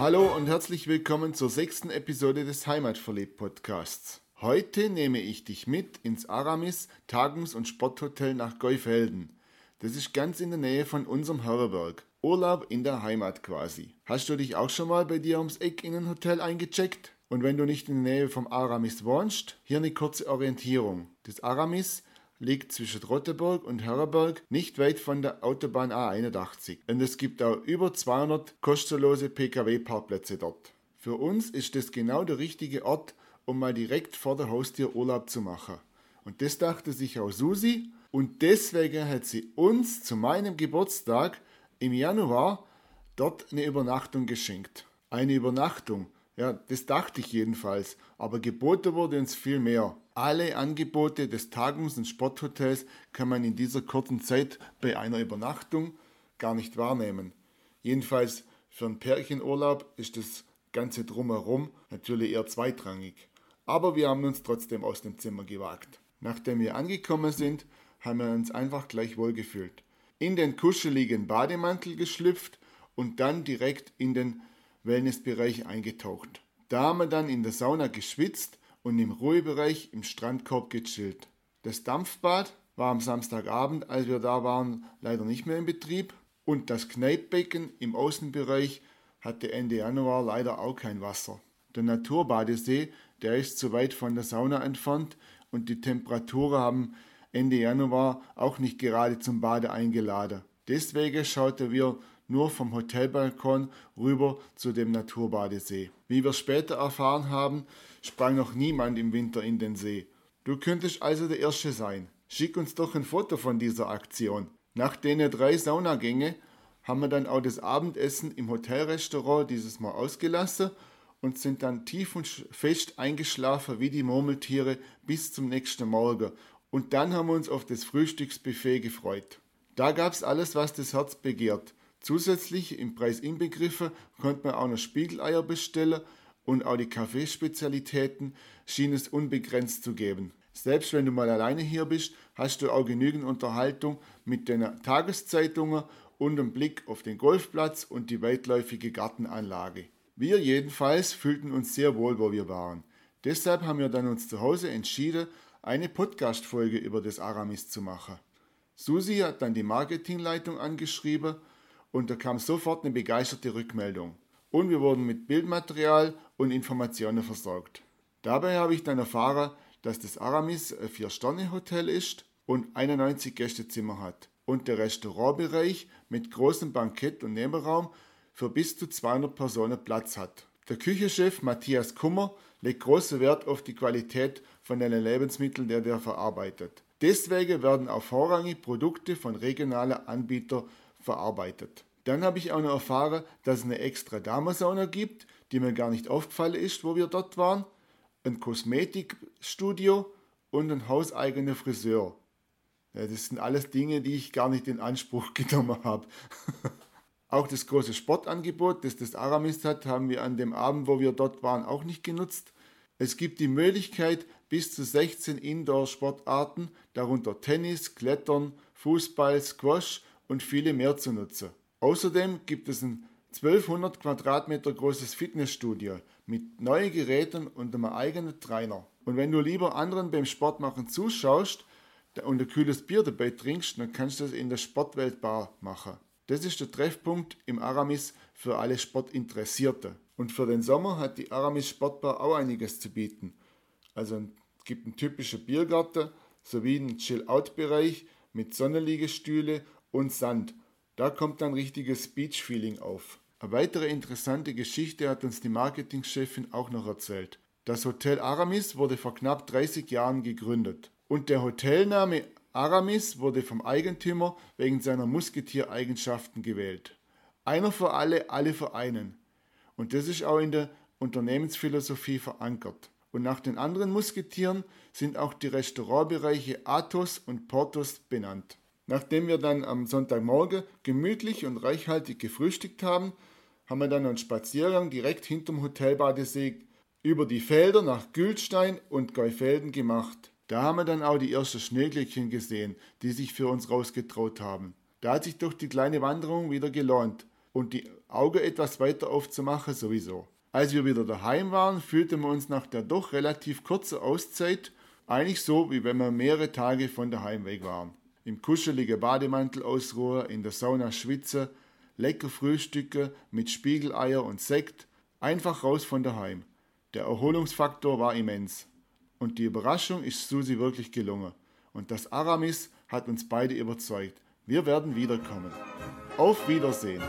Hallo und herzlich willkommen zur sechsten Episode des Heimatverlebt Podcasts. Heute nehme ich dich mit ins Aramis Tagungs- und Sporthotel nach Geufelden. Das ist ganz in der Nähe von unserem Herberg. Urlaub in der Heimat quasi. Hast du dich auch schon mal bei dir ums Eck in ein Hotel eingecheckt? Und wenn du nicht in der Nähe vom Aramis wohnst, hier eine kurze Orientierung. Das Aramis liegt zwischen Rotteburg und Herberg nicht weit von der Autobahn A81. Und es gibt auch über 200 kostenlose Pkw-Parkplätze dort. Für uns ist das genau der richtige Ort, um mal direkt vor der Haustür Urlaub zu machen. Und das dachte sich auch Susi und deswegen hat sie uns zu meinem Geburtstag im Januar dort eine Übernachtung geschenkt. Eine Übernachtung, ja, das dachte ich jedenfalls, aber geboten wurde uns viel mehr. Alle Angebote des Tagungs- und Sporthotels kann man in dieser kurzen Zeit bei einer Übernachtung gar nicht wahrnehmen. Jedenfalls für einen Pärchenurlaub ist das Ganze drumherum natürlich eher zweitrangig. Aber wir haben uns trotzdem aus dem Zimmer gewagt. Nachdem wir angekommen sind, haben wir uns einfach gleich wohlgefühlt. In den kuscheligen Bademantel geschlüpft und dann direkt in den Wellnessbereich eingetaucht. Da haben wir dann in der Sauna geschwitzt und im Ruhebereich im Strandkorb gechillt. Das Dampfbad war am Samstagabend, als wir da waren, leider nicht mehr in Betrieb und das Kneippbecken im Außenbereich hatte Ende Januar leider auch kein Wasser. Der Naturbadesee, der ist zu weit von der Sauna entfernt und die Temperaturen haben Ende Januar auch nicht gerade zum Bade eingeladen. Deswegen schauten wir nur vom Hotelbalkon rüber zu dem Naturbadesee. Wie wir später erfahren haben, sprang noch niemand im Winter in den See. Du könntest also der Erste sein. Schick uns doch ein Foto von dieser Aktion. Nach den drei Saunagänge haben wir dann auch das Abendessen im Hotelrestaurant dieses Mal ausgelassen und sind dann tief und fest eingeschlafen wie die Murmeltiere bis zum nächsten Morgen. Und dann haben wir uns auf das Frühstücksbuffet gefreut. Da gab's alles, was das Herz begehrt. Zusätzlich im Preis inbegriffen konnte man auch noch Spiegeleier bestellen und auch die Kaffeespezialitäten schien es unbegrenzt zu geben. Selbst wenn du mal alleine hier bist, hast du auch genügend Unterhaltung mit den Tageszeitungen und einen Blick auf den Golfplatz und die weitläufige Gartenanlage. Wir jedenfalls fühlten uns sehr wohl, wo wir waren. Deshalb haben wir dann uns zu Hause entschieden, eine Podcast-Folge über das Aramis zu machen. Susi hat dann die Marketingleitung angeschrieben und da kam sofort eine begeisterte Rückmeldung. Und wir wurden mit Bildmaterial und Informationen versorgt. Dabei habe ich dann erfahren, dass das Aramis ein Vier-Sterne-Hotel ist und 91 Gästezimmer hat und der Restaurantbereich mit großem Bankett und Nebenraum für bis zu 200 Personen Platz hat. Der Küchenchef Matthias Kummer legt großen Wert auf die Qualität von den Lebensmitteln, die er verarbeitet. Deswegen werden auch vorrangig Produkte von regionalen Anbietern verarbeitet. Dann habe ich auch noch erfahren, dass es eine extra Damensauna gibt, die mir gar nicht aufgefallen ist, wo wir dort waren, ein Kosmetikstudio und ein hauseigener Friseur. Ja, das sind alles Dinge, die ich gar nicht in Anspruch genommen habe. auch das große Sportangebot, das das Aramis hat, haben wir an dem Abend, wo wir dort waren, auch nicht genutzt. Es gibt die Möglichkeit, bis zu 16 Indoor-Sportarten, darunter Tennis, Klettern, Fußball, Squash und viele mehr zu nutzen. Außerdem gibt es ein 1200 Quadratmeter großes Fitnessstudio mit neuen Geräten und einem eigenen Trainer. Und wenn du lieber anderen beim Sportmachen zuschaust und ein kühles Bier dabei trinkst, dann kannst du das in der Sportweltbar machen. Das ist der Treffpunkt im Aramis für alle Sportinteressierte. Und für den Sommer hat die Aramis Sportbar auch einiges zu bieten. Also es gibt einen typischen Biergarten sowie einen Chill-Out-Bereich mit Sonnenliegestühle und Sand da kommt dann richtiges Beach-Feeling auf. Eine weitere interessante Geschichte hat uns die Marketingchefin auch noch erzählt. Das Hotel Aramis wurde vor knapp 30 Jahren gegründet. Und der Hotelname Aramis wurde vom Eigentümer wegen seiner Musketiereigenschaften gewählt. Einer für alle, alle für einen. Und das ist auch in der Unternehmensphilosophie verankert. Und nach den anderen Musketieren sind auch die Restaurantbereiche Athos und Portos benannt. Nachdem wir dann am Sonntagmorgen gemütlich und reichhaltig gefrühstückt haben, haben wir dann einen Spaziergang direkt hinterm Hotelbadesee über die Felder nach Gülstein und Geufelden gemacht. Da haben wir dann auch die ersten Schneeglöckchen gesehen, die sich für uns rausgetraut haben. Da hat sich doch die kleine Wanderung wieder gelohnt und die Auge etwas weiter aufzumachen sowieso. Als wir wieder daheim waren, fühlten wir uns nach der doch relativ kurzen Auszeit eigentlich so, wie wenn wir mehrere Tage von daheim weg waren. Im kuscheligen Bademantel ausruhen, in der Sauna schwitzen, lecker Frühstücke mit Spiegeleier und Sekt, einfach raus von daheim. Der Erholungsfaktor war immens. Und die Überraschung ist Susi wirklich gelungen. Und das Aramis hat uns beide überzeugt. Wir werden wiederkommen. Auf Wiedersehen.